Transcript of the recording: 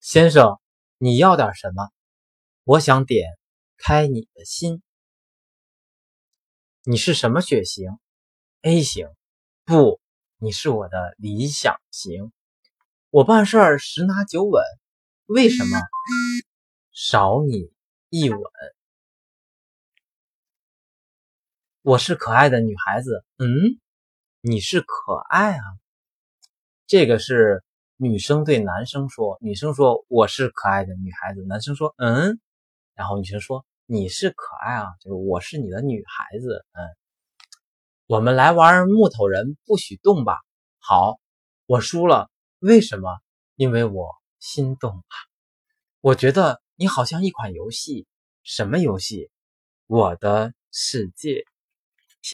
先生，你要点什么？我想点开你的心。你是什么血型？A 型。不，你是我的理想型。我办事儿十拿九稳，为什么少你一吻？我是可爱的女孩子。嗯，你是可爱啊。这个是女生对男生说，女生说我是可爱的女孩子，男生说嗯，然后女生说你是可爱啊，就是我是你的女孩子。嗯，我们来玩木头人不许动吧。好，我输了，为什么？因为我心动了。我觉得你好像一款游戏，什么游戏？我的世界。